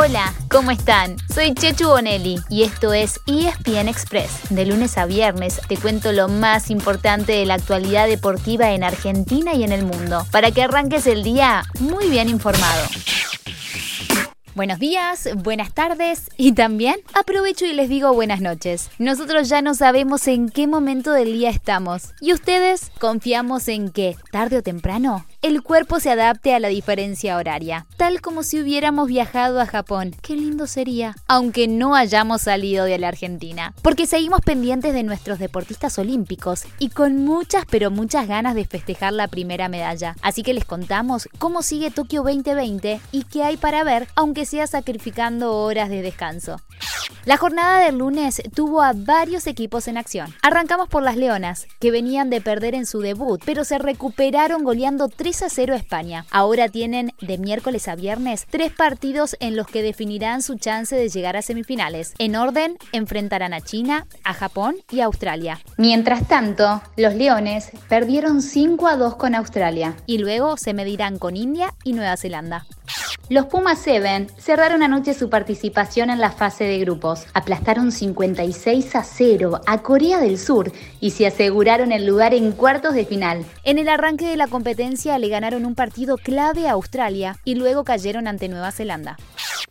Hola, ¿cómo están? Soy Chechu Bonelli y esto es ESPN Express. De lunes a viernes te cuento lo más importante de la actualidad deportiva en Argentina y en el mundo, para que arranques el día muy bien informado. Buenos días, buenas tardes y también aprovecho y les digo buenas noches. Nosotros ya no sabemos en qué momento del día estamos y ustedes confiamos en que, tarde o temprano, el cuerpo se adapte a la diferencia horaria, tal como si hubiéramos viajado a Japón. Qué lindo sería, aunque no hayamos salido de la Argentina, porque seguimos pendientes de nuestros deportistas olímpicos y con muchas pero muchas ganas de festejar la primera medalla. Así que les contamos cómo sigue Tokio 2020 y qué hay para ver, aunque sea sacrificando horas de descanso. La jornada del lunes tuvo a varios equipos en acción. Arrancamos por las Leonas, que venían de perder en su debut, pero se recuperaron goleando 3 a 0 a España. Ahora tienen de miércoles a viernes tres partidos en los que definirán su chance de llegar a semifinales. En orden, enfrentarán a China, a Japón y a Australia. Mientras tanto, los Leones perdieron 5 a 2 con Australia y luego se medirán con India y Nueva Zelanda. Los Pumas 7 cerraron anoche su participación en la fase de grupos. Aplastaron 56 a 0 a Corea del Sur y se aseguraron el lugar en cuartos de final. En el arranque de la competencia le ganaron un partido clave a Australia y luego cayeron ante Nueva Zelanda.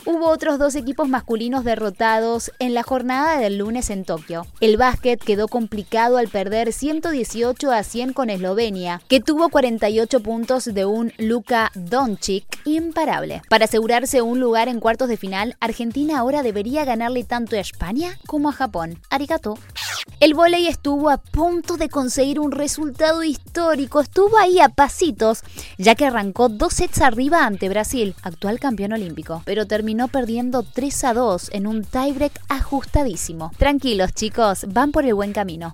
Hubo otros dos equipos masculinos derrotados en la jornada del lunes en Tokio. El básquet quedó complicado al perder 118 a 100 con Eslovenia, que tuvo 48 puntos de un Luka Doncic imparable. Para asegurarse un lugar en cuartos de final, Argentina ahora debería ganarle tanto a España como a Japón. Arigato. El volei estuvo a punto de conseguir un resultado histórico, estuvo ahí a pasitos, ya que arrancó dos sets arriba ante Brasil, actual campeón olímpico, pero terminó perdiendo 3 a 2 en un tiebreak ajustadísimo. Tranquilos chicos, van por el buen camino.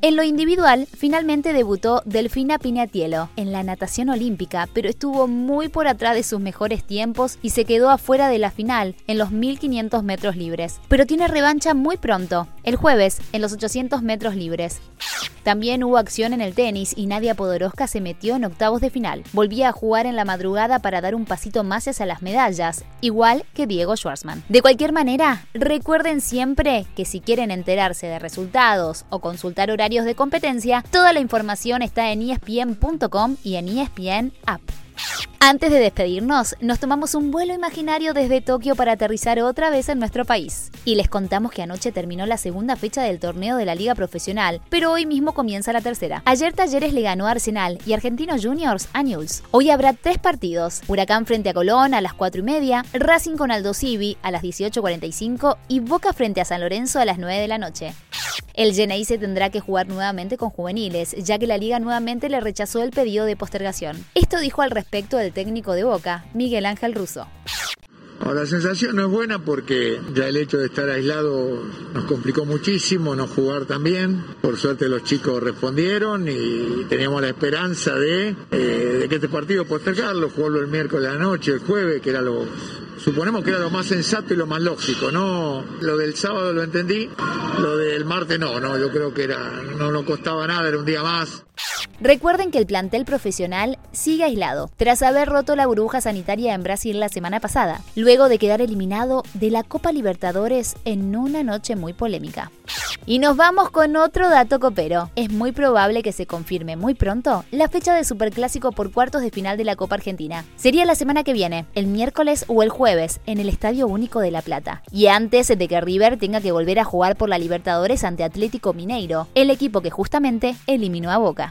En lo individual, finalmente debutó Delfina Piñatielo en la natación olímpica, pero estuvo muy por atrás de sus mejores tiempos y se quedó afuera de la final en los 1500 metros libres. Pero tiene revancha muy pronto, el jueves, en los 800 metros libres. También hubo acción en el tenis y Nadia Podoroska se metió en octavos de final. Volvía a jugar en la madrugada para dar un pasito más hacia las medallas, igual que Diego Schwartzman. De cualquier manera, recuerden siempre que si quieren enterarse de resultados o consultar horarios de competencia, toda la información está en espn.com y en ESPN App. Antes de despedirnos, nos tomamos un vuelo imaginario desde Tokio para aterrizar otra vez en nuestro país. Y les contamos que anoche terminó la segunda fecha del torneo de la Liga Profesional, pero hoy mismo comienza la tercera. Ayer Talleres le ganó a Arsenal y Argentinos Juniors a News. Hoy habrá tres partidos: Huracán frente a Colón a las 4 y media, Racing con Aldo Civi a las 18.45 y Boca frente a San Lorenzo a las 9 de la noche. El se tendrá que jugar nuevamente con juveniles, ya que la liga nuevamente le rechazó el pedido de postergación. Esto dijo al respecto el técnico de Boca, Miguel Ángel Russo. la sensación no es buena porque ya el hecho de estar aislado nos complicó muchísimo, no jugar también. Por suerte los chicos respondieron y teníamos la esperanza de, eh, que este partido postergarlo, jugarlo el miércoles a la noche, el jueves, que era lo, suponemos que era lo más sensato y lo más lógico, ¿no? Lo del sábado lo entendí, lo del martes no, no, yo creo que era, no nos costaba nada, era un día más. Recuerden que el plantel profesional sigue aislado, tras haber roto la burbuja sanitaria en Brasil la semana pasada, luego de quedar eliminado de la Copa Libertadores en una noche muy polémica. Y nos vamos con otro dato copero. Es muy probable que se confirme muy pronto la fecha de Superclásico por cuartos de final de la Copa Argentina. Sería la semana que viene, el miércoles o el jueves, en el Estadio Único de La Plata. Y antes de que River tenga que volver a jugar por la Libertadores ante Atlético Mineiro, el equipo que justamente eliminó a Boca.